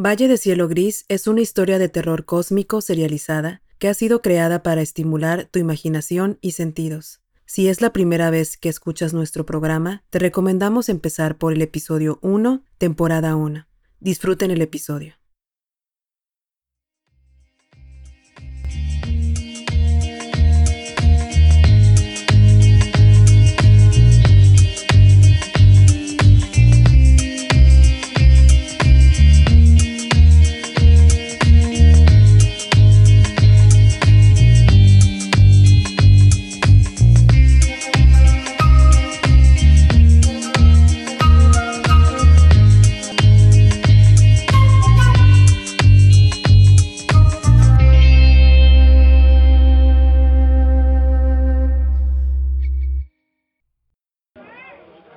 Valle de Cielo Gris es una historia de terror cósmico serializada que ha sido creada para estimular tu imaginación y sentidos. Si es la primera vez que escuchas nuestro programa, te recomendamos empezar por el episodio 1, temporada 1. Disfruten el episodio.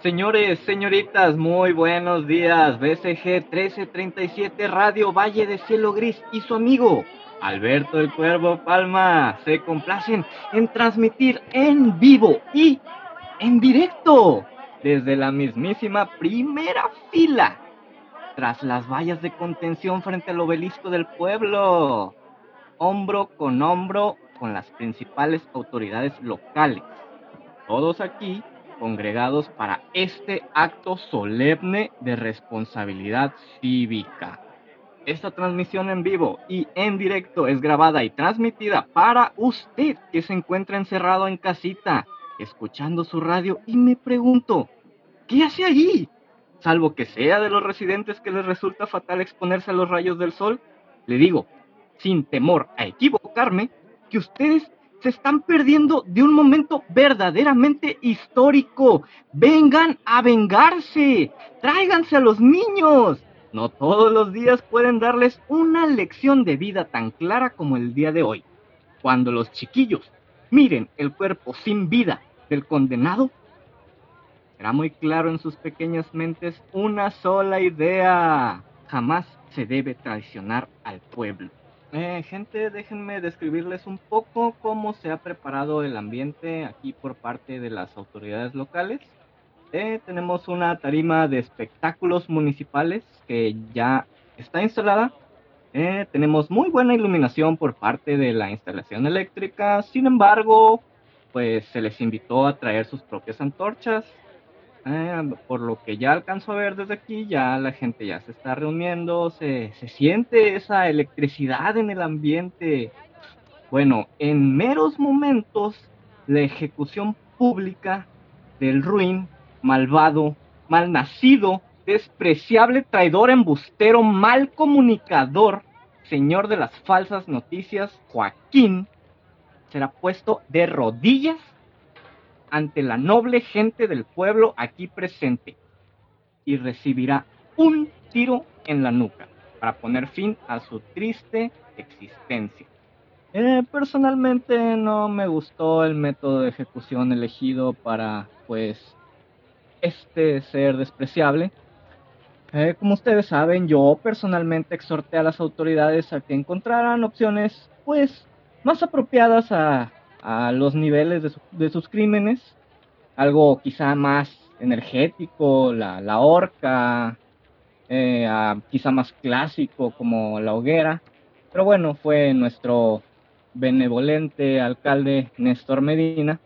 Señores, señoritas, muy buenos días. BCG 1337 Radio Valle de Cielo Gris y su amigo Alberto el Cuervo Palma se complacen en transmitir en vivo y en directo desde la mismísima primera fila tras las vallas de contención frente al obelisco del pueblo, hombro con hombro con las principales autoridades locales. Todos aquí congregados para este acto solemne de responsabilidad cívica. Esta transmisión en vivo y en directo es grabada y transmitida para usted que se encuentra encerrado en casita, escuchando su radio y me pregunto, ¿qué hace allí? Salvo que sea de los residentes que les resulta fatal exponerse a los rayos del sol, le digo, sin temor a equivocarme, que ustedes se están perdiendo de un momento verdaderamente histórico. Vengan a vengarse, tráiganse a los niños. No todos los días pueden darles una lección de vida tan clara como el día de hoy. Cuando los chiquillos miren el cuerpo sin vida del condenado, será muy claro en sus pequeñas mentes una sola idea. Jamás se debe traicionar al pueblo. Eh, gente, déjenme describirles un poco cómo se ha preparado el ambiente aquí por parte de las autoridades locales. Eh, tenemos una tarima de espectáculos municipales que ya está instalada. Eh, tenemos muy buena iluminación por parte de la instalación eléctrica. Sin embargo, pues se les invitó a traer sus propias antorchas. Eh, por lo que ya alcanzo a ver desde aquí, ya la gente ya se está reuniendo, se, se siente esa electricidad en el ambiente. Bueno, en meros momentos, la ejecución pública del ruin, malvado, malnacido, despreciable, traidor, embustero, mal comunicador, señor de las falsas noticias, Joaquín, será puesto de rodillas ante la noble gente del pueblo aquí presente y recibirá un tiro en la nuca para poner fin a su triste existencia. Eh, personalmente no me gustó el método de ejecución elegido para, pues, este ser despreciable. Eh, como ustedes saben, yo personalmente exhorté a las autoridades a que encontraran opciones, pues, más apropiadas a a los niveles de, sus crímenes, algo quizá más energético, la, la horca, eh, quizá más clásico como la hoguera, pero bueno, fue nuestro benevolente alcalde Néstor Medina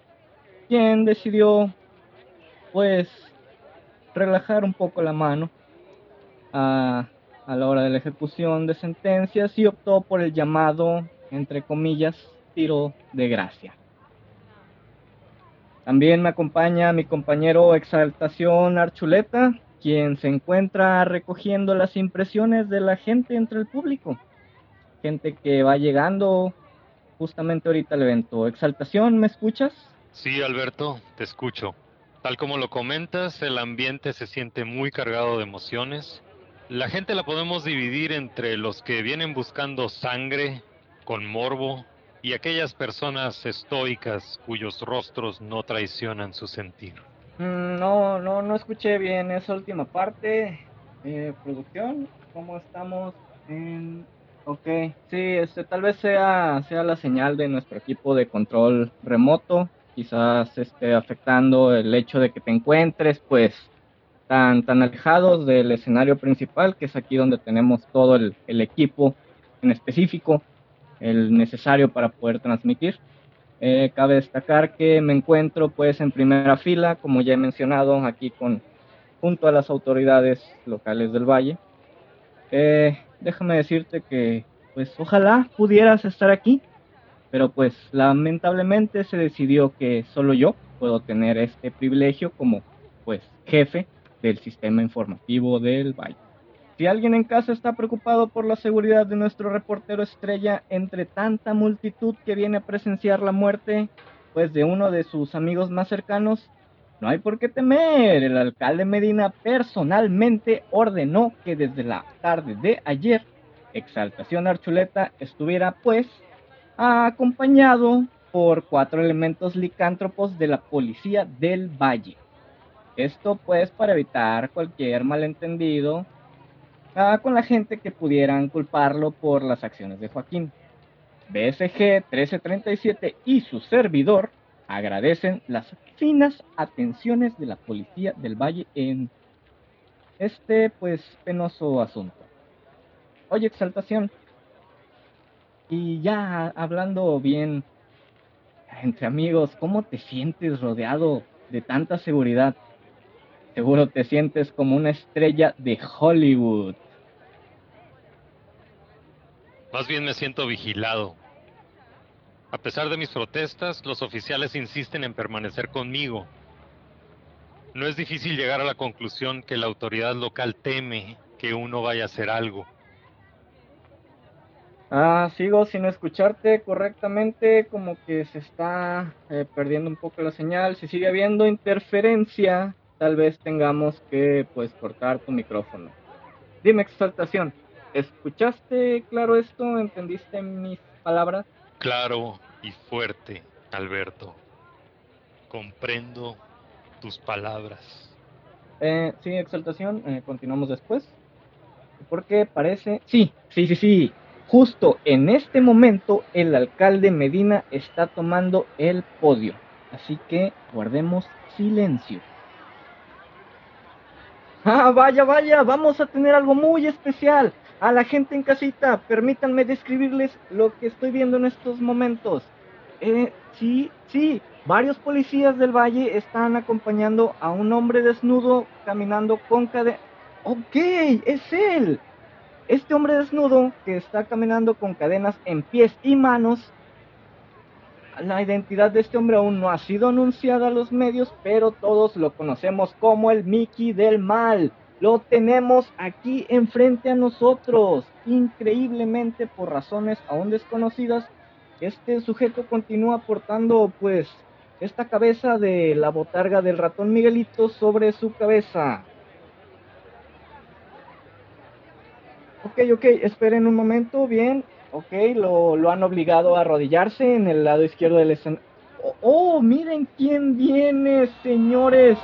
quien decidió pues relajar un poco la mano a, a la hora de la ejecución de sentencias y optó por el llamado, entre comillas, tiro de gracia. También me acompaña mi compañero Exaltación Archuleta, quien se encuentra recogiendo las impresiones de la gente entre el público. Gente que va llegando justamente ahorita al evento. Exaltación, ¿me escuchas? Sí, Alberto, te escucho. Tal como lo comentas, el ambiente se siente muy cargado de emociones. La gente la podemos dividir entre los que vienen buscando sangre, con morbo, y aquellas personas estoicas cuyos rostros no traicionan su sentir. Mm, no, no, no escuché bien esa última parte. Eh, producción, ¿cómo estamos? En... Ok, sí, este, tal vez sea, sea la señal de nuestro equipo de control remoto. Quizás esté afectando el hecho de que te encuentres, pues, tan, tan alejados del escenario principal, que es aquí donde tenemos todo el, el equipo en específico, el necesario para poder transmitir. Eh, cabe destacar que me encuentro pues en primera fila, como ya he mencionado, aquí con, junto a las autoridades locales del valle. Eh, déjame decirte que pues ojalá pudieras estar aquí, pero pues lamentablemente se decidió que solo yo puedo tener este privilegio como pues jefe del sistema informativo del Valle. Si alguien en casa está preocupado por la seguridad de nuestro reportero estrella entre tanta multitud que viene a presenciar la muerte, pues de uno de sus amigos más cercanos, no hay por qué temer. El alcalde Medina personalmente ordenó que desde la tarde de ayer, Exaltación Archuleta estuviera pues acompañado por cuatro elementos licántropos de la policía del Valle. Esto pues para evitar cualquier malentendido con la gente que pudieran culparlo por las acciones de Joaquín. BSG 1337 y su servidor agradecen las finas atenciones de la policía del Valle en este pues penoso asunto. Oye, exaltación. Y ya hablando bien entre amigos, ¿cómo te sientes rodeado de tanta seguridad? Seguro te sientes como una estrella de Hollywood. Más bien me siento vigilado. A pesar de mis protestas, los oficiales insisten en permanecer conmigo. No es difícil llegar a la conclusión que la autoridad local teme que uno vaya a hacer algo. Ah, sigo sin escucharte correctamente, como que se está eh, perdiendo un poco la señal. Si sigue habiendo interferencia, tal vez tengamos que pues cortar tu micrófono. Dime exaltación, ¿escuchaste claro esto? ¿Entendiste mis palabras? Claro y fuerte, Alberto. Comprendo tus palabras. Eh, sí, exaltación, eh, continuamos después. Porque parece... Sí, sí, sí, sí. Justo en este momento el alcalde Medina está tomando el podio. Así que guardemos silencio. Ah, vaya, vaya, vamos a tener algo muy especial. A la gente en casita, permítanme describirles lo que estoy viendo en estos momentos. Eh, sí, sí, varios policías del valle están acompañando a un hombre desnudo caminando con cadena. Ok, es él. Este hombre desnudo que está caminando con cadenas en pies y manos la identidad de este hombre aún no ha sido anunciada a los medios, pero todos lo conocemos como el Mickey del Mal. Lo tenemos aquí enfrente a nosotros. Increíblemente, por razones aún desconocidas, este sujeto continúa portando, pues, esta cabeza de la botarga del ratón Miguelito sobre su cabeza. Ok, ok, esperen un momento, bien, Ok, lo, lo han obligado a arrodillarse en el lado izquierdo del escenario. Oh, oh, miren quién viene, señores.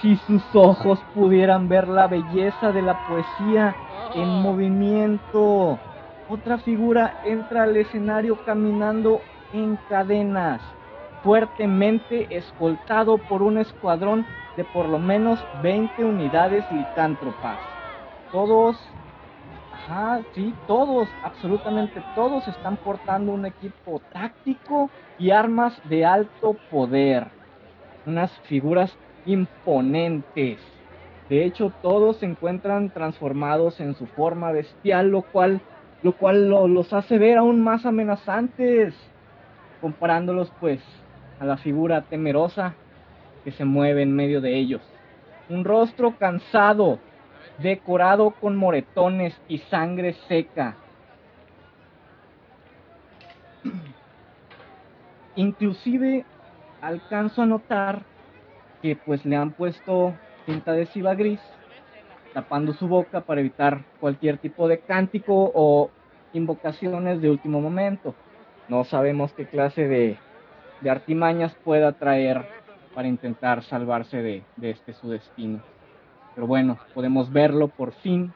Si sus ojos pudieran ver la belleza de la poesía en movimiento. Otra figura entra al escenario caminando en cadenas, fuertemente escoltado por un escuadrón de por lo menos 20 unidades licántropas. Todos sí, todos, absolutamente todos están portando un equipo táctico y armas de alto poder. Unas figuras imponentes. De hecho, todos se encuentran transformados en su forma bestial, lo cual, lo cual los hace ver aún más amenazantes, comparándolos pues a la figura temerosa que se mueve en medio de ellos. Un rostro cansado, decorado con moretones y sangre seca. Inclusive alcanzo a notar pues le han puesto tinta adhesiva gris tapando su boca para evitar cualquier tipo de cántico o invocaciones de último momento. No sabemos qué clase de, artimañas pueda traer para intentar salvarse de, de este su destino. Pero bueno, podemos verlo por fin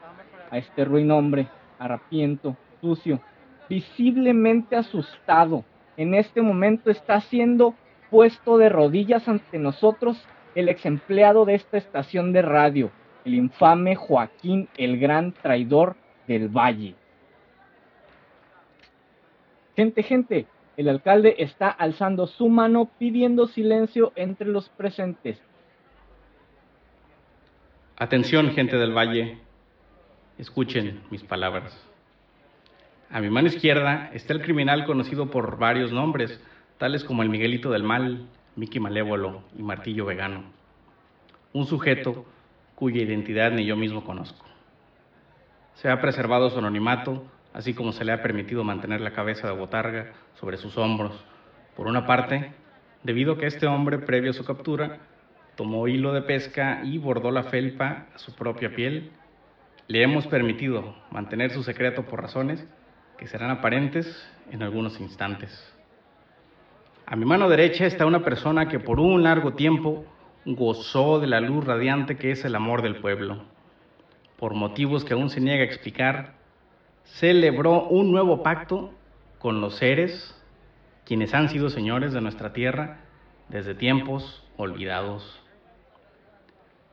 a este ruin hombre, harapiento, sucio, visiblemente asustado. En este momento está siendo puesto de rodillas ante nosotros el ex empleado de esta estación de radio, el infame Joaquín el Gran Traidor del Valle. Gente, gente, el alcalde está alzando su mano pidiendo silencio entre los presentes. Atención, gente del Valle, escuchen mis palabras. A mi mano izquierda está el criminal conocido por varios nombres, tales como el Miguelito del Mal, Mickey Malévolo y Martillo Vegano. Un sujeto cuya identidad ni yo mismo conozco. Se ha preservado su anonimato, así como se le ha permitido mantener la cabeza de botarga sobre sus hombros. Por una parte, debido a que este hombre, previo a su captura, tomó hilo de pesca y bordó la felpa a su propia piel, le hemos permitido mantener su secreto por razones que serán aparentes en algunos instantes. A mi mano derecha está una persona que por un largo tiempo gozó de la luz radiante que es el amor del pueblo. Por motivos que aún se niega a explicar, celebró un nuevo pacto con los seres, quienes han sido señores de nuestra tierra desde tiempos olvidados.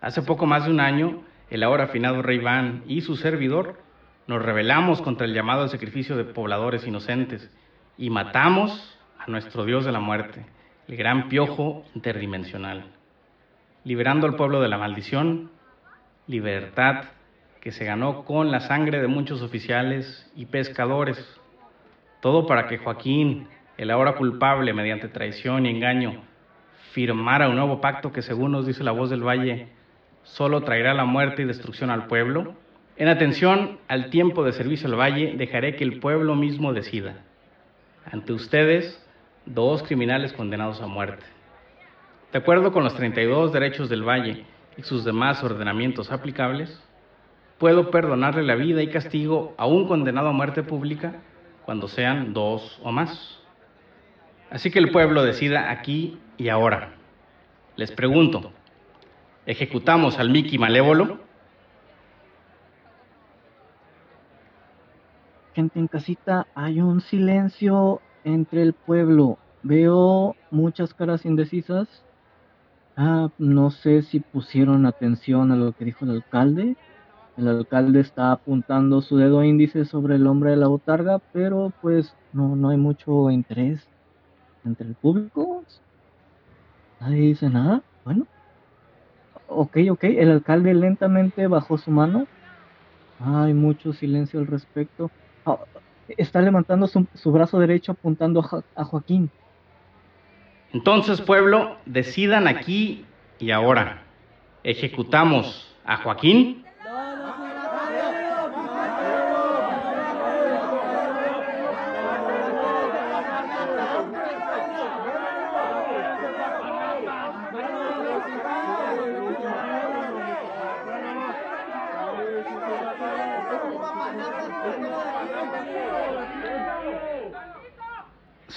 Hace poco más de un año, el ahora afinado rey Van y su servidor nos rebelamos contra el llamado al sacrificio de pobladores inocentes y matamos nuestro Dios de la muerte, el gran piojo interdimensional liberando al pueblo de la maldición, libertad que se ganó con la sangre de muchos oficiales y pescadores. Todo para que Joaquín, el ahora culpable mediante traición y engaño, firmara un nuevo pacto que, según nos dice la voz del valle, solo traerá la muerte y destrucción al pueblo. En atención al tiempo de servicio al valle, dejaré que el pueblo mismo decida. Ante ustedes, dos criminales condenados a muerte. De acuerdo con los 32 derechos del Valle y sus demás ordenamientos aplicables, puedo perdonarle la vida y castigo a un condenado a muerte pública cuando sean dos o más. Así que el pueblo decida aquí y ahora. Les pregunto, ¿ejecutamos al Mickey malévolo? Gente en casita, hay un silencio entre el pueblo. Veo muchas caras indecisas Ah, no sé si pusieron atención a lo que dijo el alcalde. El alcalde está apuntando su dedo índice sobre el hombre de la botarga, pero pues no, no hay mucho interés entre el público. Nadie dice nada. Bueno. Ok, ok. El alcalde lentamente bajó su mano. Hay mucho silencio al respecto. Ah, está levantando su, brazo derecho apuntando a Joaquín. Entonces, pueblo, decidan aquí y ahora. ¿Ejecutamos a Joaquín?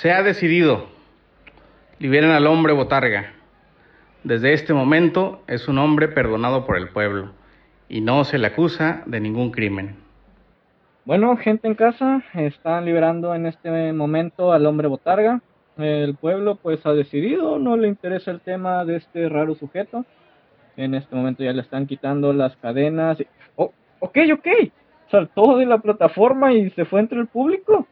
Se ha decidido liberen al hombre botarga. Desde este momento es un hombre perdonado por el pueblo y no se le acusa de ningún crimen. Bueno, gente en casa, están liberando en este momento al hombre botarga. El pueblo pues ha decidido, no le interesa el tema de este raro sujeto. En este momento ya le están quitando las cadenas. Oh, ok, ok. Saltó de la plataforma y se fue entre el público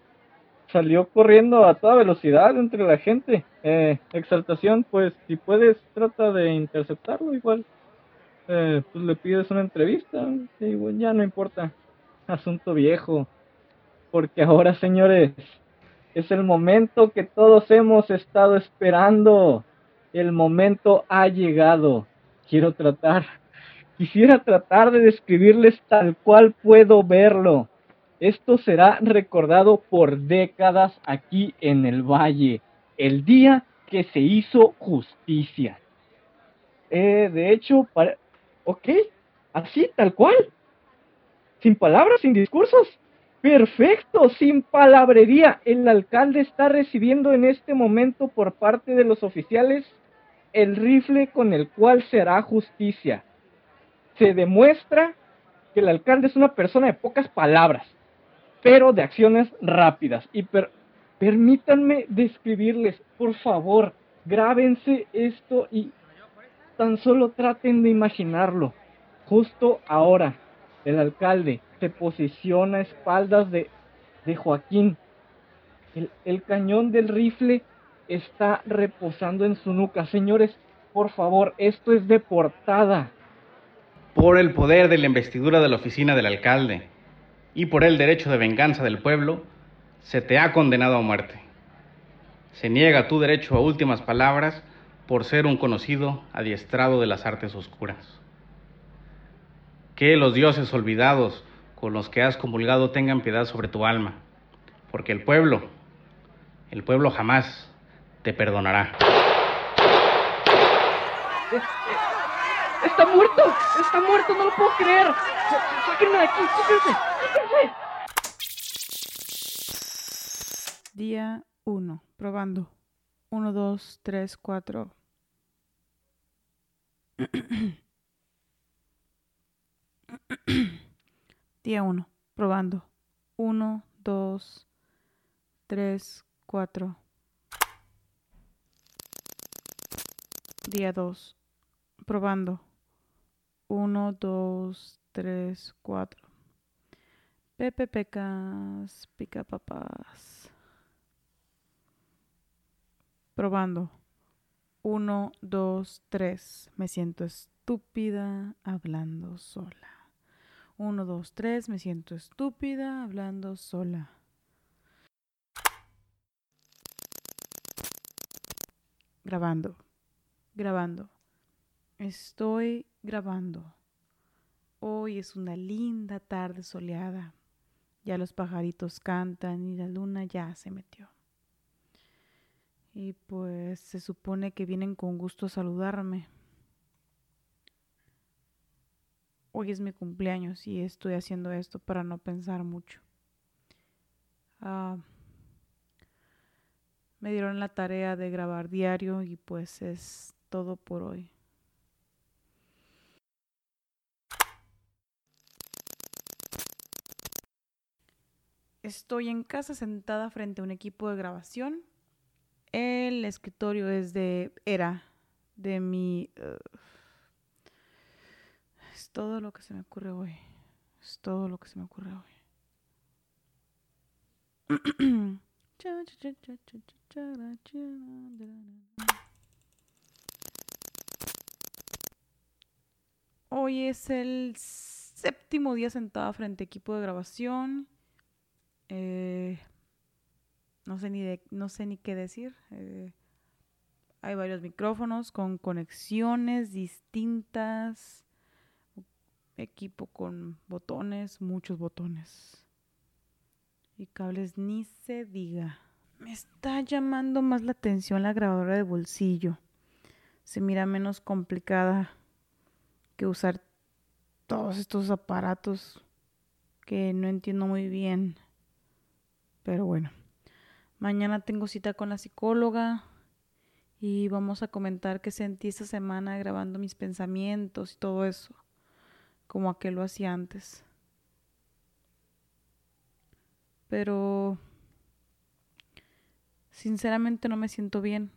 salió corriendo a toda velocidad entre la gente. Eh, exaltación, pues si puedes, trata de interceptarlo igual. Eh, pues le pides una entrevista. Y bueno, ya no importa. Asunto viejo. Porque ahora, señores, es el momento que todos hemos estado esperando. El momento ha llegado. Quiero tratar. Quisiera tratar de describirles tal cual puedo verlo esto será recordado por décadas aquí en el valle, el día que se hizo justicia. Eh, de hecho, ok, así, tal cual. Sin palabras, sin discursos. Perfecto, sin palabrería. El alcalde está recibiendo en este momento por parte de los oficiales el rifle con el cual será justicia. Se demuestra que el alcalde es una persona de pocas palabras pero de acciones rápidas. Y permítanme describirles, por favor, grábense esto y tan solo traten de imaginarlo. Justo ahora, el alcalde se posiciona a espaldas de, de Joaquín. El, el cañón del rifle está reposando en su nuca. Señores, por favor, esto es de portada. Por el poder de la investidura de la oficina del alcalde y por el derecho de venganza del pueblo, se te ha condenado a muerte. Se niega tu derecho a últimas palabras por ser un conocido adiestrado de las artes oscuras. Que los dioses olvidados con los que has comulgado tengan piedad sobre tu alma, porque el pueblo, el pueblo jamás te perdonará. Está muerto, está muerto, no lo puedo creer. Sáquenme de aquí, sáquense, sáquense. Día 1. Probando. 1, 2, 3, 4. Día 1. Probando. 1, 2, 3, 4. Día 2. Probando. 1, 2, 3, 4. Pepe Pecas, pica papás. Probando. 1, 2, 3. Me siento estúpida hablando sola. 1, 2, 3. Me siento estúpida hablando sola. Grabando. Grabando. Estoy grabando. Hoy es una linda tarde soleada. Ya los pajaritos cantan y la luna ya se metió. Y pues se supone que vienen con gusto a saludarme. Hoy es mi cumpleaños y estoy haciendo esto para no pensar mucho. Ah, me dieron la tarea de grabar diario y pues es todo por hoy. Estoy en casa sentada frente a un equipo de grabación. El escritorio es de era de mi es todo lo que se me ocurre hoy. Es todo lo que se me ocurre hoy. Hoy es el séptimo día sentada frente a equipo de grabación. Eh, no, sé ni no sé ni qué decir. Eh, hay varios micrófonos con conexiones distintas. Equipo con botones, muchos botones. Y cables ni se diga. Me está llamando más la atención la grabadora de bolsillo. Se mira menos complicada que usar todos estos aparatos que no entiendo muy bien. Pero bueno, mañana tengo cita con la psicóloga y vamos a comentar qué sentí esta semana grabando mis pensamientos y todo eso, como aquel lo hacía antes. Pero sinceramente no me siento bien.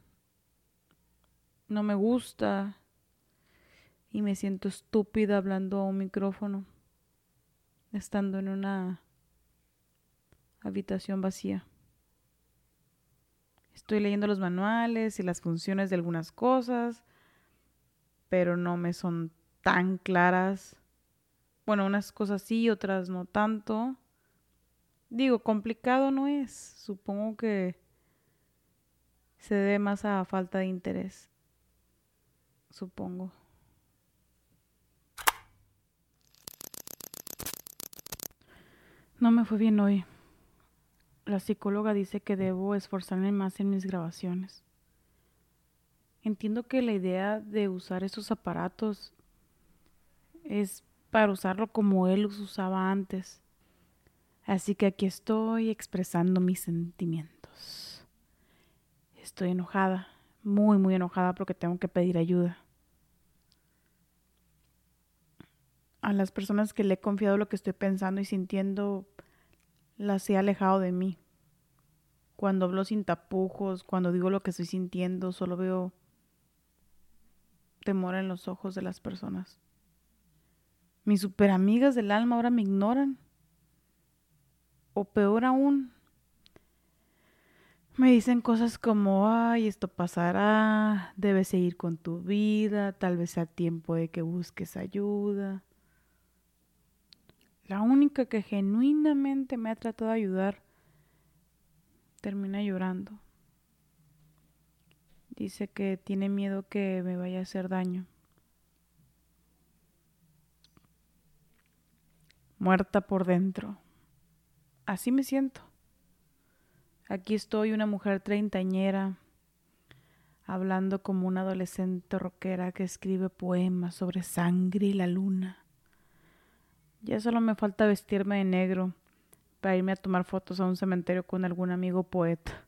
No me gusta y me siento estúpida hablando a un micrófono, estando en una habitación vacía. Estoy leyendo los manuales y las funciones de algunas cosas, pero no me son tan claras. Bueno, unas cosas sí, otras no tanto. Digo, complicado no es. Supongo que se debe más a falta de interés. Supongo. No me fue bien hoy. La psicóloga dice que debo esforzarme más en mis grabaciones. Entiendo que la idea de usar estos aparatos es para usarlo como él los usaba antes. Así que aquí estoy expresando mis sentimientos. Estoy enojada, muy, muy enojada porque tengo que pedir ayuda. A las personas que le he confiado lo que estoy pensando y sintiendo, las he alejado de mí. Cuando hablo sin tapujos, cuando digo lo que estoy sintiendo, solo veo temor en los ojos de las personas. Mis superamigas del alma ahora me ignoran. O peor aún, me dicen cosas como, ay, esto pasará, debes seguir con tu vida, tal vez sea tiempo de que busques ayuda. La única que genuinamente me ha tratado de ayudar termina llorando. Dice que tiene miedo que me vaya a hacer daño. Muerta por dentro. Así me siento. Aquí estoy, una mujer treintañera, hablando como una adolescente rockera que escribe poemas sobre sangre y la luna. Ya solo me falta vestirme de negro para irme a tomar fotos a un cementerio con algún amigo poeta.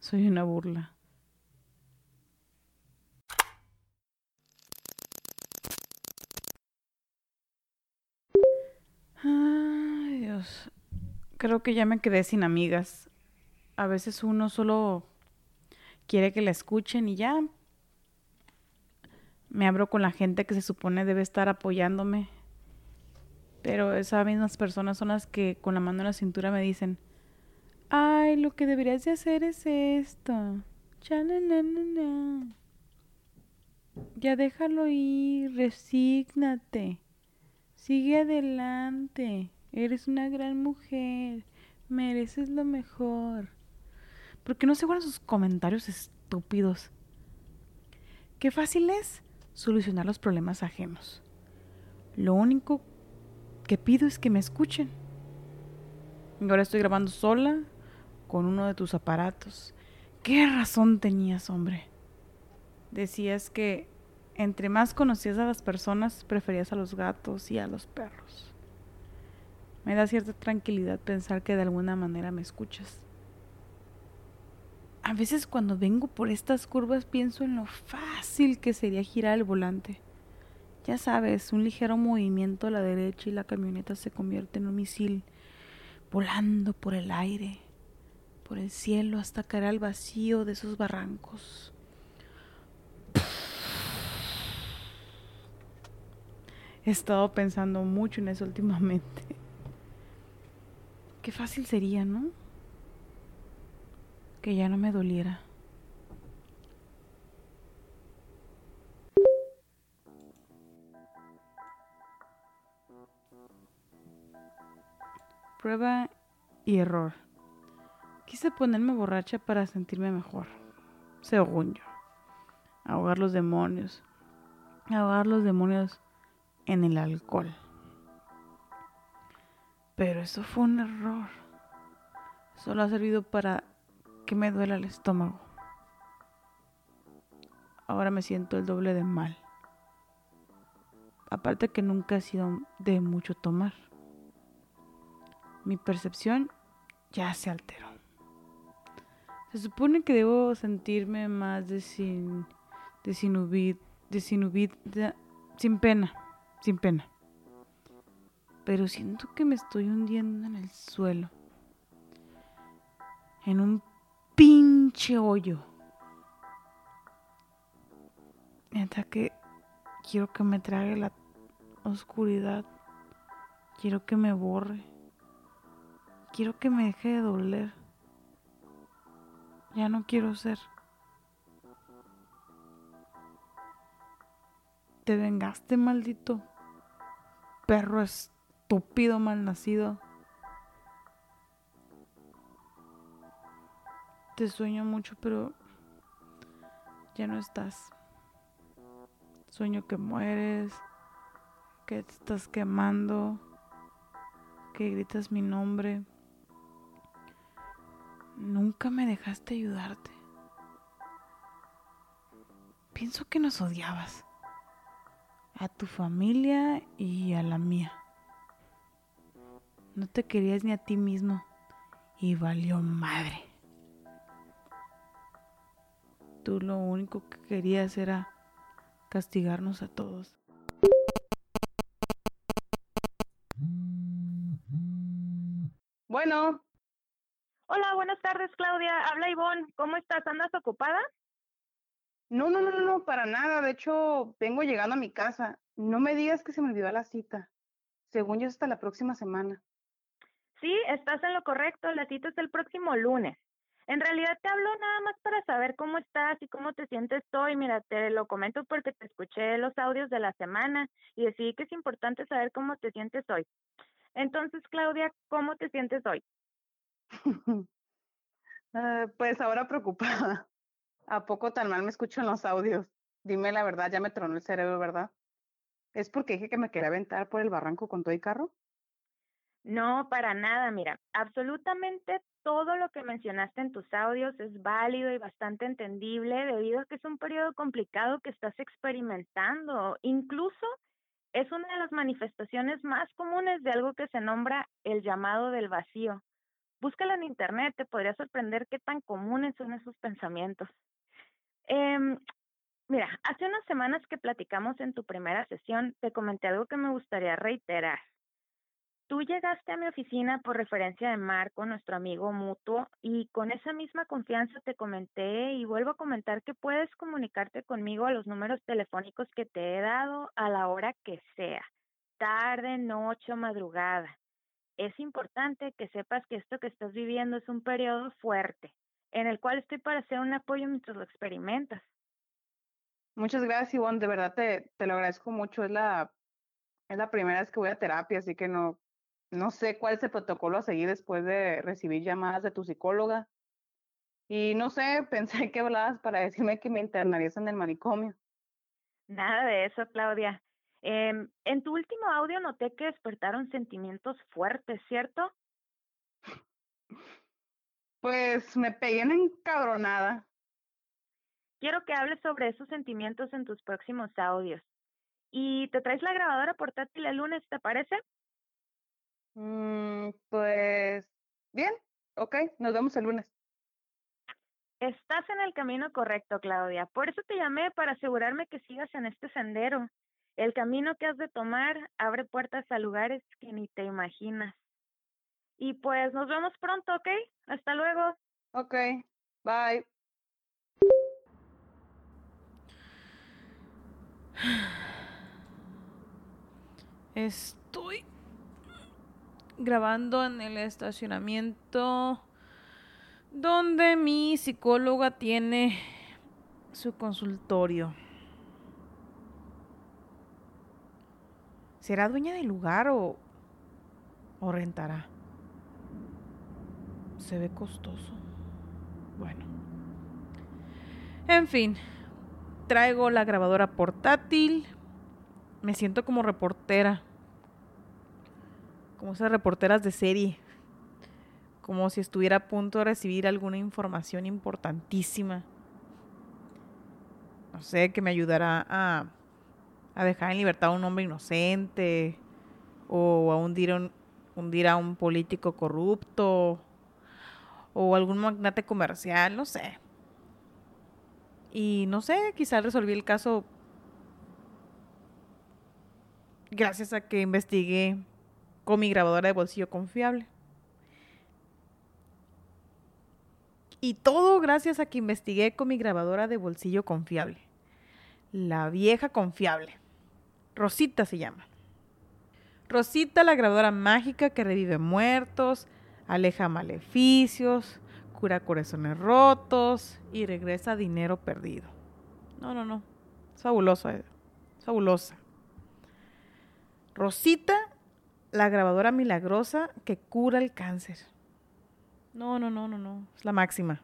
Soy una burla. Ay, Dios creo que ya me quedé sin amigas. A veces uno solo quiere que la escuchen y ya. Me abro con la gente que se supone debe estar apoyándome. Pero esas mismas personas son las que con la mano en la cintura me dicen, ay, lo que deberías de hacer es esto. Ya, ya déjalo ir, resígnate. Sigue adelante. Eres una gran mujer. Mereces lo mejor. ¿Por qué no se guardan sus comentarios estúpidos? Qué fácil es solucionar los problemas ajenos. Lo único que pido es que me escuchen. Ahora estoy grabando sola con uno de tus aparatos. ¿Qué razón tenías, hombre? Decías que entre más conocías a las personas, preferías a los gatos y a los perros. Me da cierta tranquilidad pensar que de alguna manera me escuchas. A veces cuando vengo por estas curvas pienso en lo fácil que sería girar el volante. Ya sabes, un ligero movimiento a la derecha y la camioneta se convierte en un misil volando por el aire, por el cielo hasta caer al vacío de esos barrancos. He estado pensando mucho en eso últimamente. Qué fácil sería, ¿no? Que ya no me doliera. Prueba y error. Quise ponerme borracha para sentirme mejor, según yo. Ahogar los demonios. Ahogar los demonios en el alcohol. Pero eso fue un error. Solo ha servido para que me duela el estómago. Ahora me siento el doble de mal. Aparte que nunca ha sido de mucho tomar. Mi percepción ya se alteró. Se supone que debo sentirme más de sin, de sin de sin pena, sin pena pero siento que me estoy hundiendo en el suelo, en un pinche hoyo. Mientras que quiero que me trague la oscuridad, quiero que me borre, quiero que me deje de doler. Ya no quiero ser. Te vengaste, maldito perro estúpido malnacido. Te sueño mucho, pero ya no estás. Sueño que mueres, que te estás quemando, que gritas mi nombre. Nunca me dejaste ayudarte. Pienso que nos odiabas. A tu familia y a la mía. No te querías ni a ti mismo y valió madre. Tú lo único que querías era castigarnos a todos. Bueno. Hola, buenas tardes, Claudia. Habla Ivonne. ¿Cómo estás? ¿Andas ocupada? No, no, no, no, para nada. De hecho, vengo llegando a mi casa. No me digas que se me olvidó la cita. Según yo, hasta la próxima semana. Sí, estás en lo correcto. La cita es el próximo lunes. En realidad te hablo nada más para saber cómo estás y cómo te sientes hoy. Mira, te lo comento porque te escuché los audios de la semana y decidí que es importante saber cómo te sientes hoy. Entonces, Claudia, ¿cómo te sientes hoy? Ah, pues ahora preocupada. ¿A poco tan mal me escucho en los audios? Dime la verdad, ya me tronó el cerebro, ¿verdad? ¿Es porque dije que me quería aventar por el barranco con todo y carro? No, para nada, mira, absolutamente todo lo que mencionaste en tus audios es válido y bastante entendible debido a que es un periodo complicado que estás experimentando. Incluso es una de las manifestaciones más comunes de algo que se nombra el llamado del vacío. Búscala en internet, te podría sorprender qué tan comunes son esos pensamientos. Em, mira, hace unas semanas que platicamos en tu primera sesión, te comenté algo que me gustaría reiterar. Tú llegaste a mi oficina por referencia de Marco, nuestro amigo mutuo, y con esa misma confianza te comenté y vuelvo a comentar que puedes comunicarte conmigo a los números telefónicos que te he dado a la hora que sea, tarde, noche o madrugada es importante que sepas que esto que estás viviendo es un periodo fuerte, en el cual estoy para hacer un apoyo mientras lo experimentas. Muchas gracias, Ivonne. De verdad te, te lo agradezco mucho. Es la, es la primera vez que voy a terapia, así que no, no sé cuál es el protocolo a seguir después de recibir llamadas de tu psicóloga. Y no sé, pensé que hablabas para decirme que me internarías en el manicomio. Nada de eso, Claudia. Em, en tu último audio noté que despertaron sentimientos fuertes, ¿cierto? Pues me pegué en encabronada. Quiero que hables sobre esos sentimientos en tus próximos audios. ¿Y te traes la grabadora portátil el lunes, te parece? Mm, pues bien, ok, nos vemos el lunes. Estás en el camino correcto, Claudia. Por eso te llamé para asegurarme que sigas en este sendero. El camino que has de tomar abre puertas a lugares que ni te imaginas. Y pues nos vemos pronto, ¿ok? Hasta luego. Ok, bye. Estoy grabando en el estacionamiento donde mi psicóloga tiene su consultorio. ¿Será dueña del lugar o, o rentará? Se ve costoso. Bueno. En fin, traigo la grabadora portátil. Me siento como reportera. Como esas reporteras de serie. Como si estuviera a punto de recibir alguna información importantísima. No sé, que me ayudará a a dejar en libertad a un hombre inocente o a hundir, un, hundir a un político corrupto o algún magnate comercial, no sé. Y no sé, quizá resolví el caso gracias a que investigué con mi grabadora de bolsillo confiable. Y todo gracias a que investigué con mi grabadora de bolsillo confiable. La vieja confiable. Rosita se llama. Rosita, la grabadora mágica que revive muertos, aleja maleficios, cura corazones rotos y regresa dinero perdido. No, no, no. Es fabuloso, eh. fabulosa. Rosita, la grabadora milagrosa que cura el cáncer. No, no, no, no, no. Es la máxima.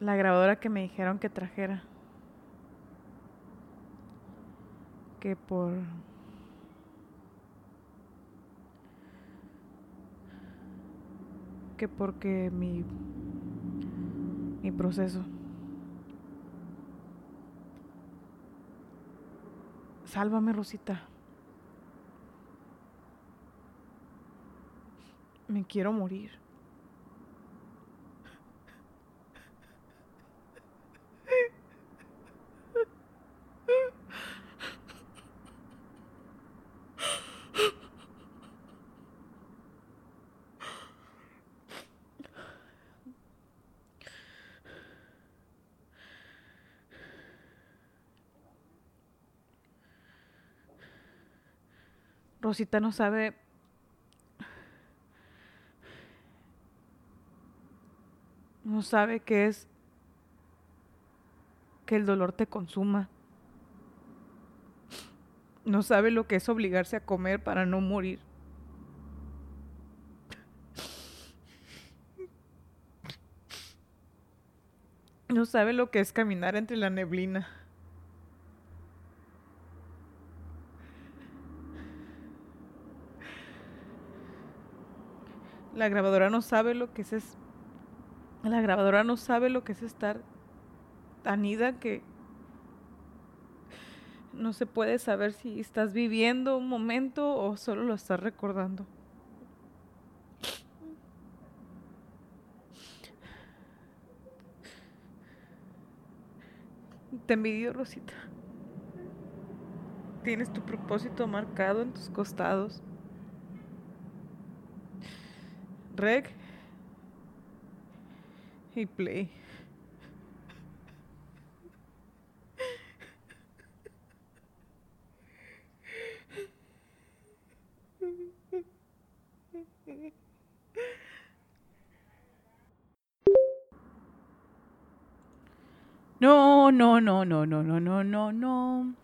la grabadora que me dijeron que trajera. Que por... Que porque mi... Mi proceso. Sálvame, Rosita. Me quiero morir. Rosita no sabe no sabe qué es que el dolor te consuma. No sabe lo que es obligarse a comer para no morir. No sabe lo que es caminar entre la neblina. La grabadora no sabe lo que es, es la grabadora no sabe lo que es estar tan ida que no se puede saber si estás viviendo un momento o solo lo estás recordando. Te envidio, Rosita. Tienes tu propósito marcado en tus costados. Reg y Play. No, no, no, no, no, no, no, no, no.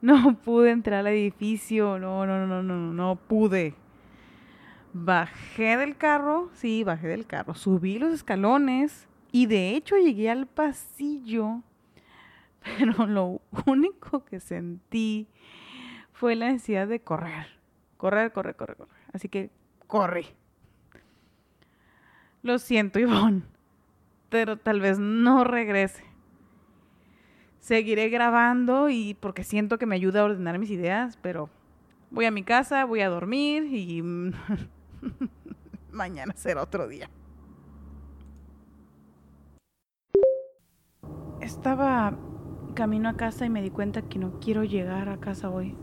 No pude entrar al edificio. No, no, no, no, no, no pude. Bajé del carro, sí, bajé del carro, subí los escalones y de hecho llegué al pasillo, pero lo único que sentí fue la necesidad de correr, correr, correr, correr, correr. Así que corrí. Lo siento, Ivonne, pero tal vez no regrese. Seguiré grabando y porque siento que me ayuda a ordenar mis ideas, pero voy a mi casa, voy a dormir y Mañana será otro día. Estaba camino a casa y me di cuenta que no quiero llegar a casa hoy.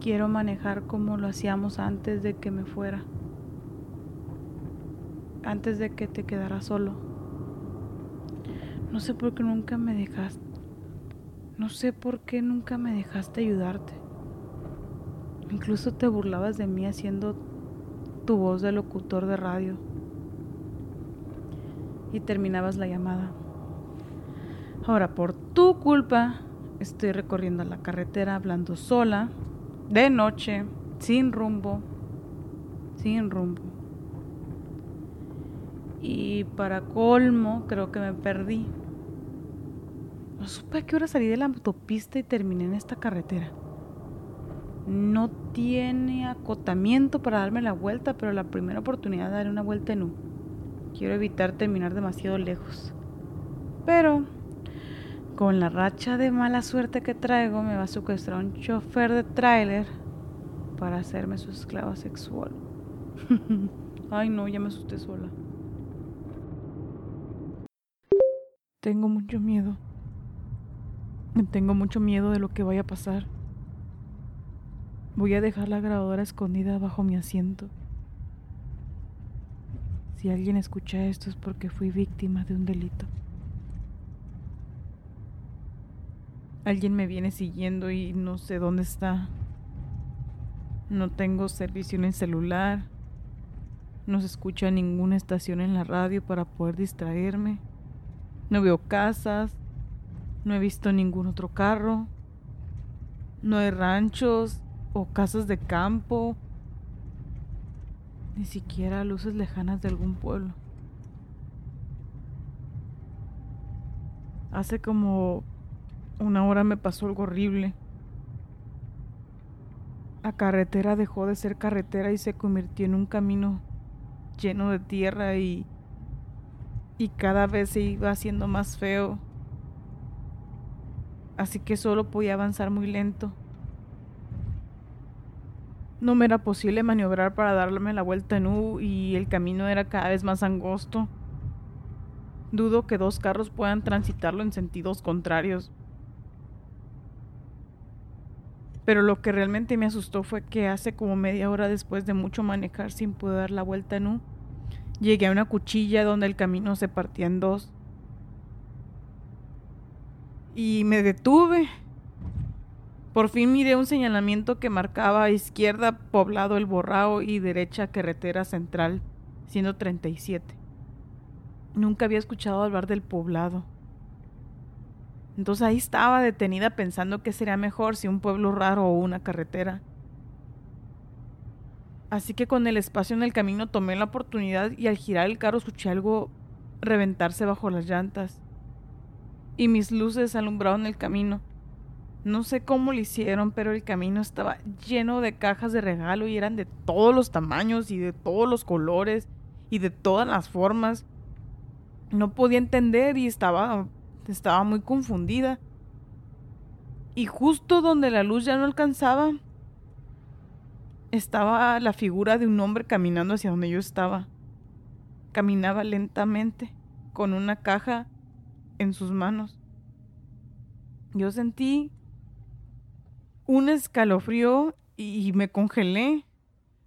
Quiero manejar como lo hacíamos antes de que me fuera. Antes de que te quedara solo. No sé por qué nunca me dejaste. No sé por qué nunca me dejaste ayudarte. Incluso te burlabas de mí haciendo tu voz de locutor de radio. Y terminabas la llamada. Ahora, por tu culpa, estoy recorriendo la carretera hablando sola, de noche, sin rumbo, sin rumbo. Y para colmo, creo que me perdí. No supe a qué hora salí de la autopista y terminé en esta carretera no tiene acotamiento para darme la vuelta, pero la primera oportunidad de dar una vuelta en U. Quiero evitar terminar demasiado lejos. Pero con la racha de mala suerte que traigo, me va a secuestrar un chofer de tráiler para hacerme su esclava sexual. Ay, no, ya me asusté sola. Tengo mucho miedo. Tengo mucho miedo de lo que vaya a pasar. Voy a dejar la grabadora escondida bajo mi asiento. Si alguien escucha esto es porque fui víctima de un delito. Alguien me viene siguiendo y no sé dónde está. No tengo servicio en el celular. No se escucha ninguna estación en la radio para poder distraerme. No veo casas. No he visto ningún otro carro. No hay ranchos o casas de campo, ni siquiera luces lejanas de algún pueblo. Hace como una hora me pasó algo horrible. La carretera dejó de ser carretera y se convirtió en un camino lleno de tierra y, y cada vez se iba haciendo más feo. Así que solo podía avanzar muy lento. No me era posible maniobrar para darme la vuelta en U y el camino era cada vez más angosto. Dudo que dos carros puedan transitarlo en sentidos contrarios. Pero lo que realmente me asustó fue que hace como media hora después de mucho manejar sin poder dar la vuelta en U, llegué a una cuchilla donde el camino se partía en dos. Y me detuve Por fin miré un señalamiento que marcaba izquierda poblado el Borrao y derecha carretera central, siendo 37. Nunca había escuchado hablar del poblado. Entonces ahí estaba detenida pensando que sería mejor si un pueblo raro o una carretera. Así que con el espacio en el camino tomé la oportunidad y al girar el carro escuché algo reventarse bajo las llantas. Y mis luces alumbraron el camino. No sé cómo lo hicieron, pero el camino estaba lleno de cajas de regalo y eran de todos los tamaños y de todos los colores y de todas las formas. No podía entender y estaba estaba muy confundida. Y justo donde la luz ya no alcanzaba, estaba la figura de un hombre caminando hacia donde yo estaba. Caminaba lentamente, con una caja en sus manos. Yo sentí un escalofrío y me congelé.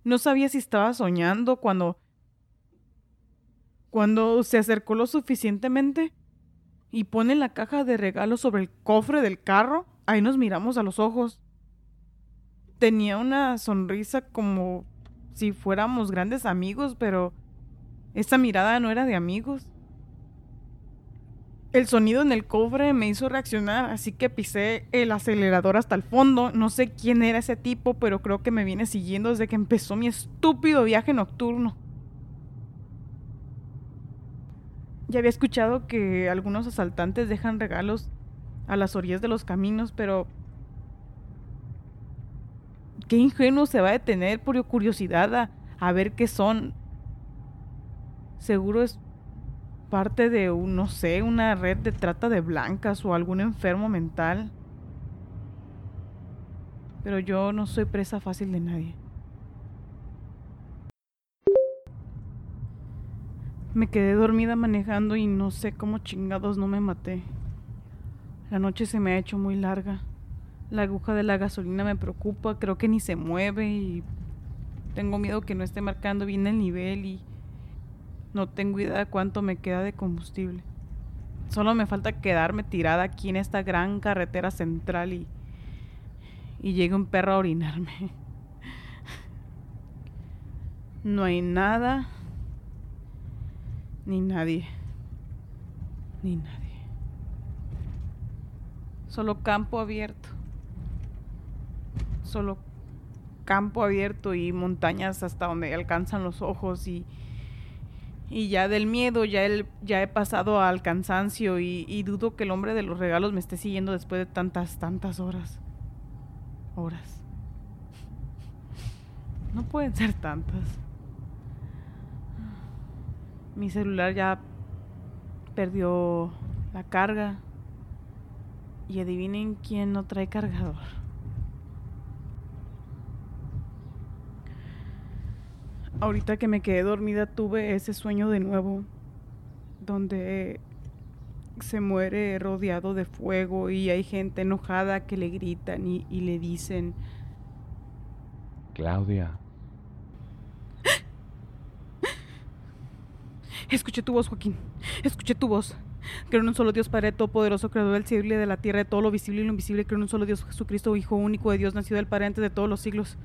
No sabía si estaba soñando cuando cuando se acercó lo suficientemente y pone la caja de regalo sobre el cofre del carro, ahí nos miramos a los ojos. Tenía una sonrisa como si fuéramos grandes amigos, pero esa mirada no era de amigos. El sonido en el cofre me hizo reaccionar, así que pisé el acelerador hasta el fondo. No sé quién era ese tipo, pero creo que me viene siguiendo desde que empezó mi estúpido viaje nocturno. Ya había escuchado que algunos asaltantes dejan regalos a las orillas de los caminos, pero qué ingenuo se va a detener por curiosidad a, ver qué son. Seguro es parte de, no sé, una red de trata de blancas o algún enfermo mental. Pero yo no soy presa fácil de nadie. Me quedé dormida manejando y no sé cómo chingados no me maté. La noche se me ha hecho muy larga. La aguja de la gasolina me preocupa, creo que ni se mueve y tengo miedo que no esté marcando bien el nivel y no tengo idea de cuánto me queda de combustible. Solo me falta quedarme tirada aquí en esta gran carretera central y, y llegue un perro a orinarme. No hay nada ni nadie. Ni nadie. Solo campo abierto. Solo campo abierto y montañas hasta donde alcanzan los ojos y, y ya del miedo ya, el, ya he pasado al cansancio y, y dudo que el hombre de los regalos me esté siguiendo después de tantas, tantas horas. Horas. No pueden ser tantas. Mi celular ya perdió la carga. Y adivinen quién no trae cargador. Ahorita que me quedé dormida tuve ese sueño de nuevo, donde se muere rodeado de fuego y hay gente enojada que le gritan y, y le dicen, Claudia, Escuché tu voz, Joaquín. Escuché tu voz. Creo en un solo Dios Padre Todopoderoso, creador del cielo y de la tierra, de todo lo visible y lo invisible. Creo en un solo Dios Jesucristo, Hijo único de Dios, nacido del Padre antes de todos los siglos.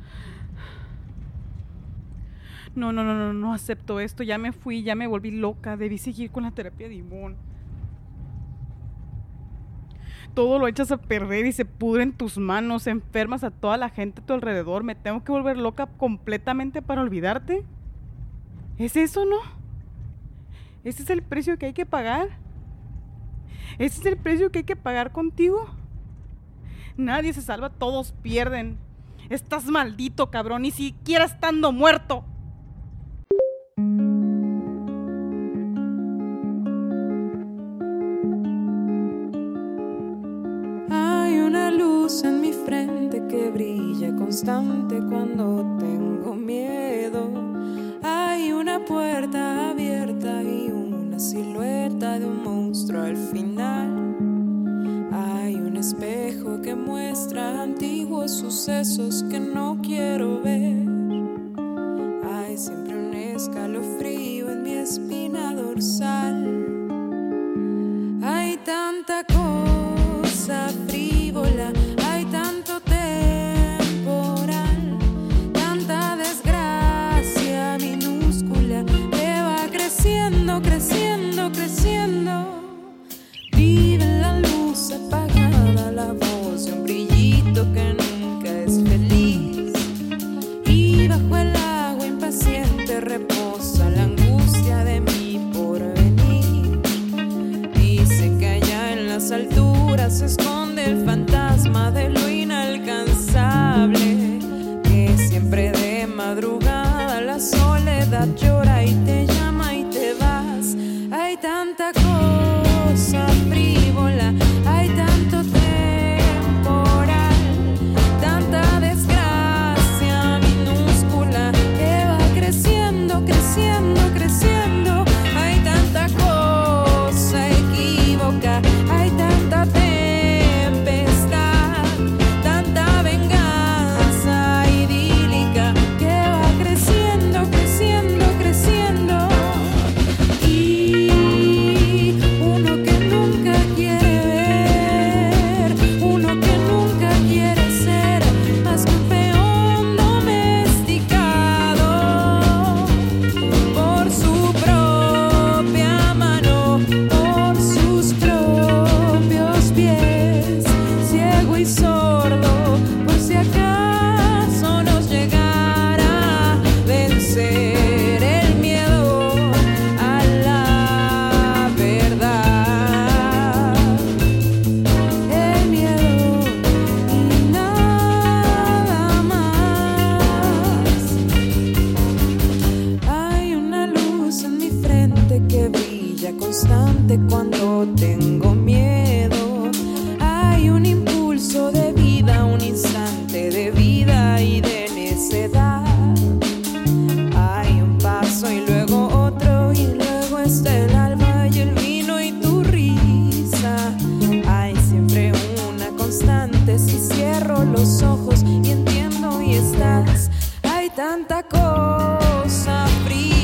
No, no, no, no, no acepto esto. Ya me fui, ya me volví loca. Debí seguir con la terapia de Ivonne. Todo lo echas a perder y se pudre en tus manos. Enfermas a toda la gente a tu alrededor. ¿Me tengo que volver loca completamente para olvidarte? ¿Es eso, no? ¿Ese es el precio que hay que pagar? ¿Ese es el precio que hay que pagar contigo? Nadie se salva, todos pierden. Estás maldito, cabrón, ni siquiera estando muerto. Sucesos que no quiero ver. Tanta cosa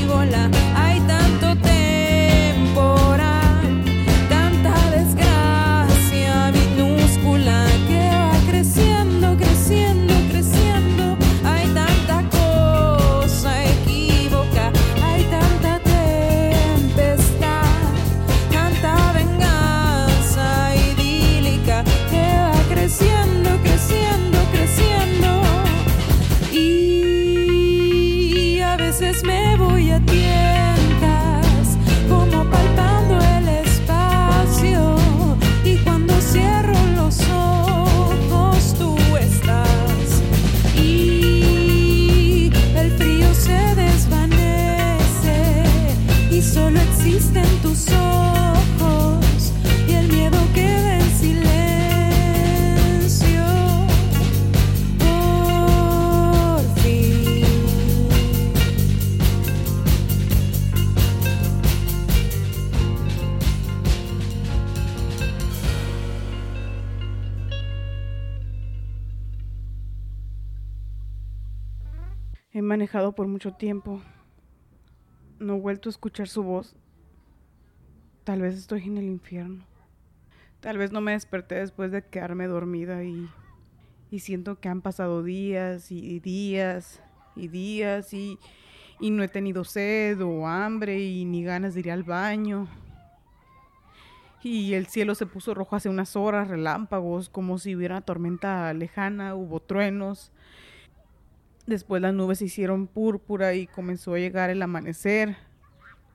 vola. Manejado por mucho tiempo. No he vuelto a escuchar su voz. Tal vez estoy en el infierno. Tal vez no me desperté después de quedarme dormida y, y siento que han pasado días y días y días y, y no he tenido sed o hambre y ni ganas de ir al baño. Y el cielo se puso rojo hace unas horas, relámpagos, como si hubiera una tormenta lejana, hubo truenos. Después las nubes se hicieron púrpura y comenzó a llegar el amanecer.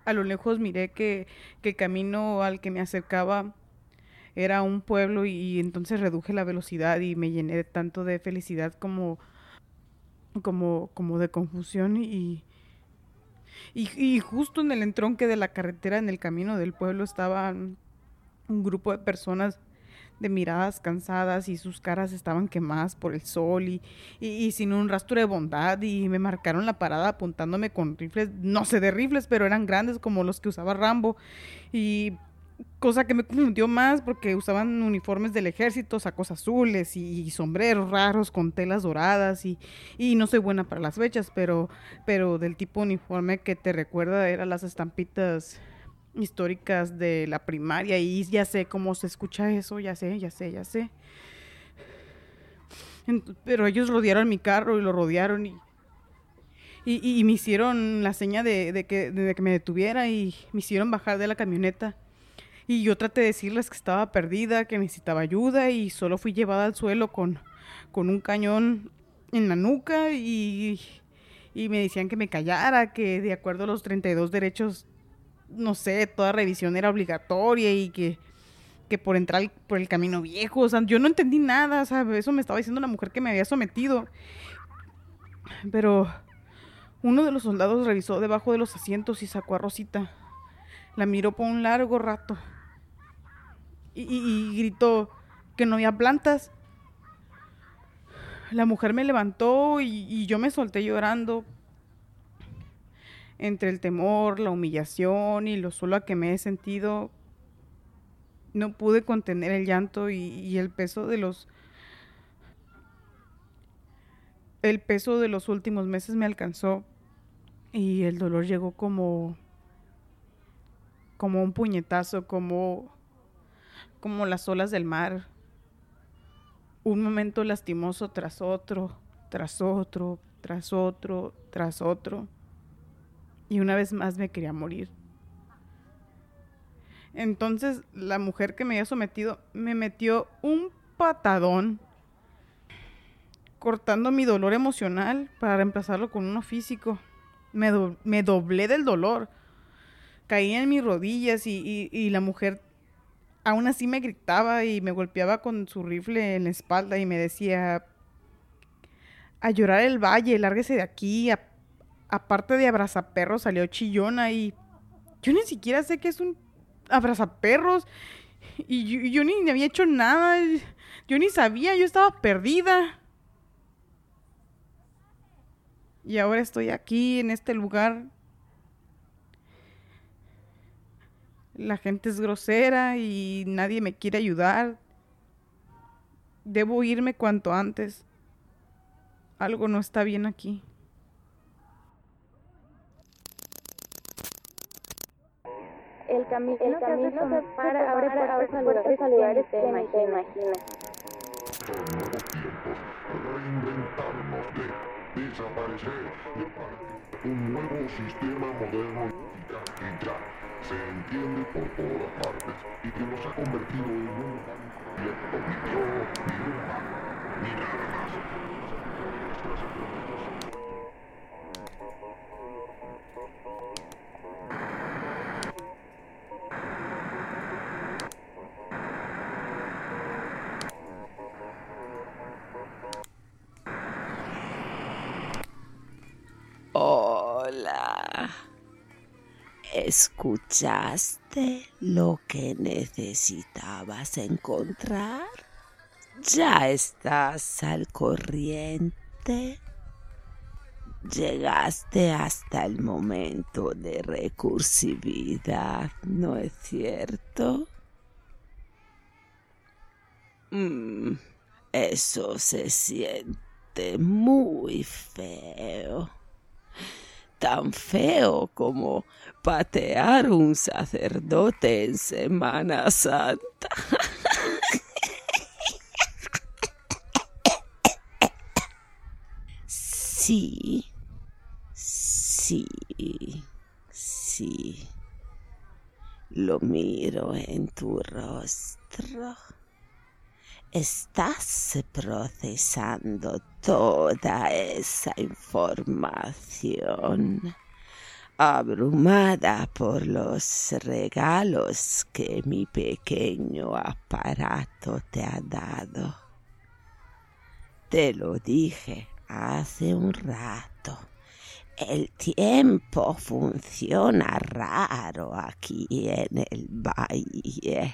A lo lejos miré que, que el camino al que me acercaba era un pueblo y, entonces reduje la velocidad y me llené tanto de felicidad como, como, como de confusión y, y, y justo en el entronque de la carretera, en el camino del pueblo, estaban un grupo de personas de miradas cansadas y sus caras estaban quemadas por el sol y, y, sin un rastro de bondad y me marcaron la parada apuntándome con rifles, no sé de rifles, pero eran grandes como los que usaba Rambo. Y cosa que me confundió más porque usaban uniformes del ejército, sacos azules y, sombreros raros con telas doradas y, y no soy buena para las fechas, pero, pero del tipo uniforme que te recuerda eran las estampitas históricas de la primaria y ya sé cómo se escucha eso, ya sé, ya sé, ya sé. Pero ellos rodearon mi carro y lo rodearon y, Y, y me hicieron la seña de, de que, de que me detuviera y me hicieron bajar de la camioneta. Y yo traté de decirles que estaba perdida, que necesitaba ayuda y solo fui llevada al suelo con, con un cañón en la nuca y, y me decían que me callara, que de acuerdo a los 32 derechos, no sé, toda revisión era obligatoria y que, que por entrar por el camino viejo, o sea, yo no entendí nada, o sea, eso me estaba diciendo la mujer que me había sometido. Pero uno de los soldados revisó debajo de los asientos y sacó a Rosita. La miró por un largo rato y, gritó que no había plantas. La mujer me levantó y yo me solté llorando. Entre el temor, la humillación y lo sola que me he sentido, no pude contener el llanto y, y el peso de los el peso de los últimos meses me alcanzó y el dolor llegó como como un puñetazo, como como las olas del mar. Un momento lastimoso tras otro, tras otro, tras otro, tras otro. Y una vez más me quería morir. Entonces la mujer que me había sometido me metió un patadón cortando mi dolor emocional para reemplazarlo con uno físico. Me, do- me doblé del dolor. Caí en mis rodillas y, y- y la mujer aún así me gritaba y me golpeaba con su rifle en la espalda y me decía, a llorar el valle, lárguese de aquí. A- aparte de abrazaperros salió chillona y yo ni siquiera sé qué es un abrazaperros y yo, yo ni había hecho nada. Yo ni sabía, yo estaba perdida. Y ahora estoy aquí, en este lugar. La gente es grosera y nadie me quiere ayudar. Debo irme cuanto antes. Algo no está bien aquí. El, cami el camino que para, abre puertas a lugares, a lugares que ni te imaginas. reinventarnos de desaparecer un nuevo sistema moderno y ya se entiende por todas partes y que nos ha convertido en un proyecto micro y humano. Ni nada más. Hola. ¿Escuchaste lo que necesitabas encontrar? ¿Ya estás al corriente? Llegaste hasta el momento de recursividad, ¿no es cierto? Mm, eso se siente muy feo. Tan feo como patear un sacerdote en Semana Santa. Sí, sí, sí. Lo miro en tu rostro. Estás procesando toda esa información, abrumada por los regalos que mi pequeño aparato te ha dado. Te lo dije hace un rato. El tiempo funciona raro aquí en el valle.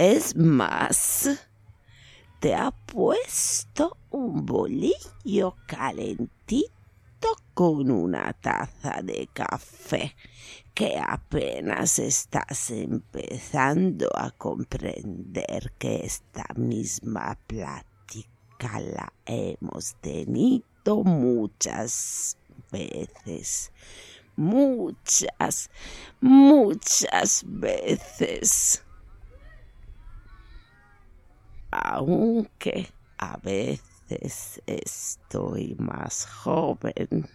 Es más, te ha puesto un bolillo calentito con una taza de café que apenas estás empezando a comprender que esta misma plática la hemos tenido muchas veces. Muchas, muchas veces aunque a veces estoy más joven.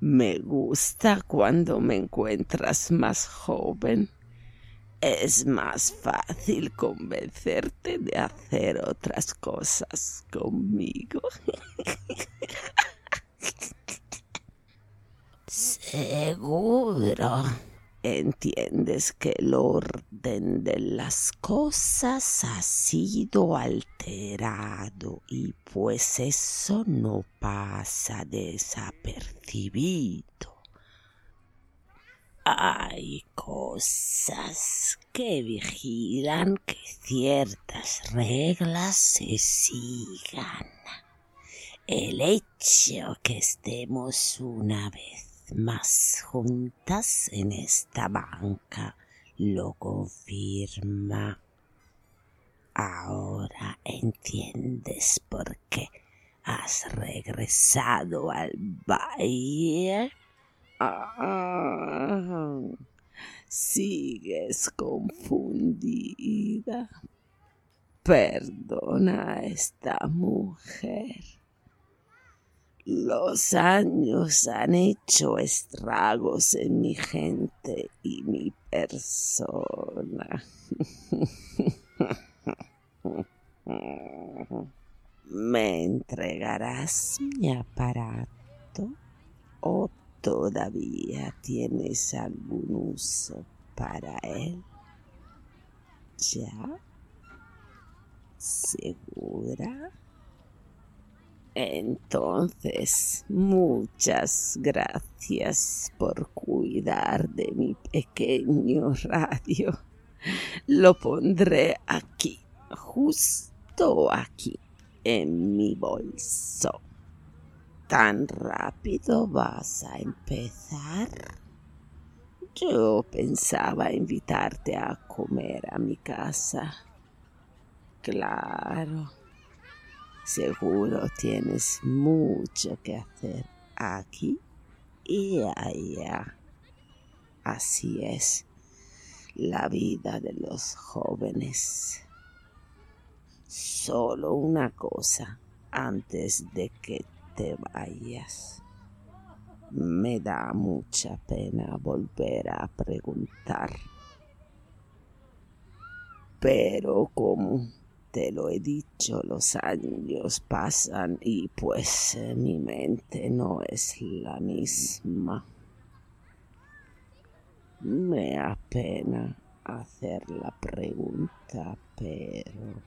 Me gusta cuando me encuentras más joven. Es más fácil convencerte de hacer otras cosas conmigo. Seguro. Entiendes que el orden de las cosas ha sido alterado y pues eso no pasa desapercibido. Hay cosas que vigilan que ciertas reglas se sigan. El hecho que estemos una vez más juntas en esta banca lo confirma. Ahora entiendes por qué has regresado al valle. Ah, sigues confundida. Perdona a esta mujer. Los años han hecho estragos en mi gente y mi persona. ¿Me entregarás mi aparato o todavía tienes algún uso para él? ¿Ya? ¿Segura? Entonces, muchas gracias por cuidar de mi pequeño radio. Lo pondré aquí, justo aquí, en mi bolso. ¿Tan rápido vas a empezar? Yo pensaba invitarte a comer a mi casa. Claro. Seguro tienes mucho que hacer aquí y allá. Así es la vida de los jóvenes. Solo una cosa antes de que te vayas. Me da mucha pena volver a preguntar. Pero como te lo he dicho, los años pasan y pues eh, mi mente no es la misma. Me apena hacer la pregunta, pero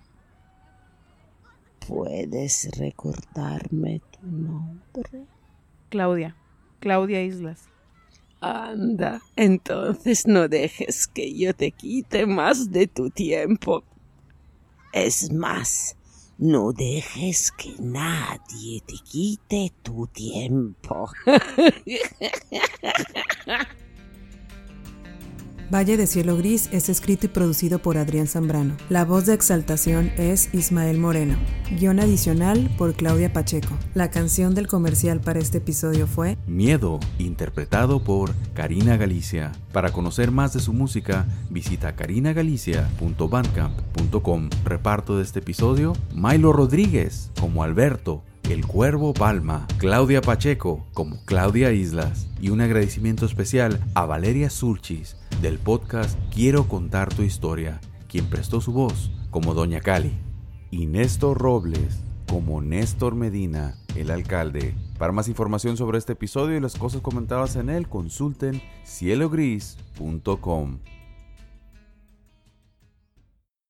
¿puedes recordarme tu nombre? Claudia, Claudia Islas. Anda, entonces no dejes que yo te quite más de tu tiempo. Es más, no dejes que nadie te quite tu tiempo. Valle de Cielo Gris es escrito y producido por Adrián Zambrano. La voz de exaltación es Ismael Moreno. Guión adicional por Claudia Pacheco. La canción del comercial para este episodio fue Miedo, interpretado por Karina Galicia. Para conocer más de su música, visita carinagalicia.bandcamp.com. Reparto de este episodio, Milo Rodríguez como Alberto, el Cuervo Palma, Claudia Pacheco como Claudia Islas y un agradecimiento especial a Valeria Sulchis del podcast Quiero contar tu historia, quien prestó su voz como Doña Cali, y Néstor Robles como Néstor Medina, el alcalde. Para más información sobre este episodio y las cosas comentadas en él, consulten cielogris.com.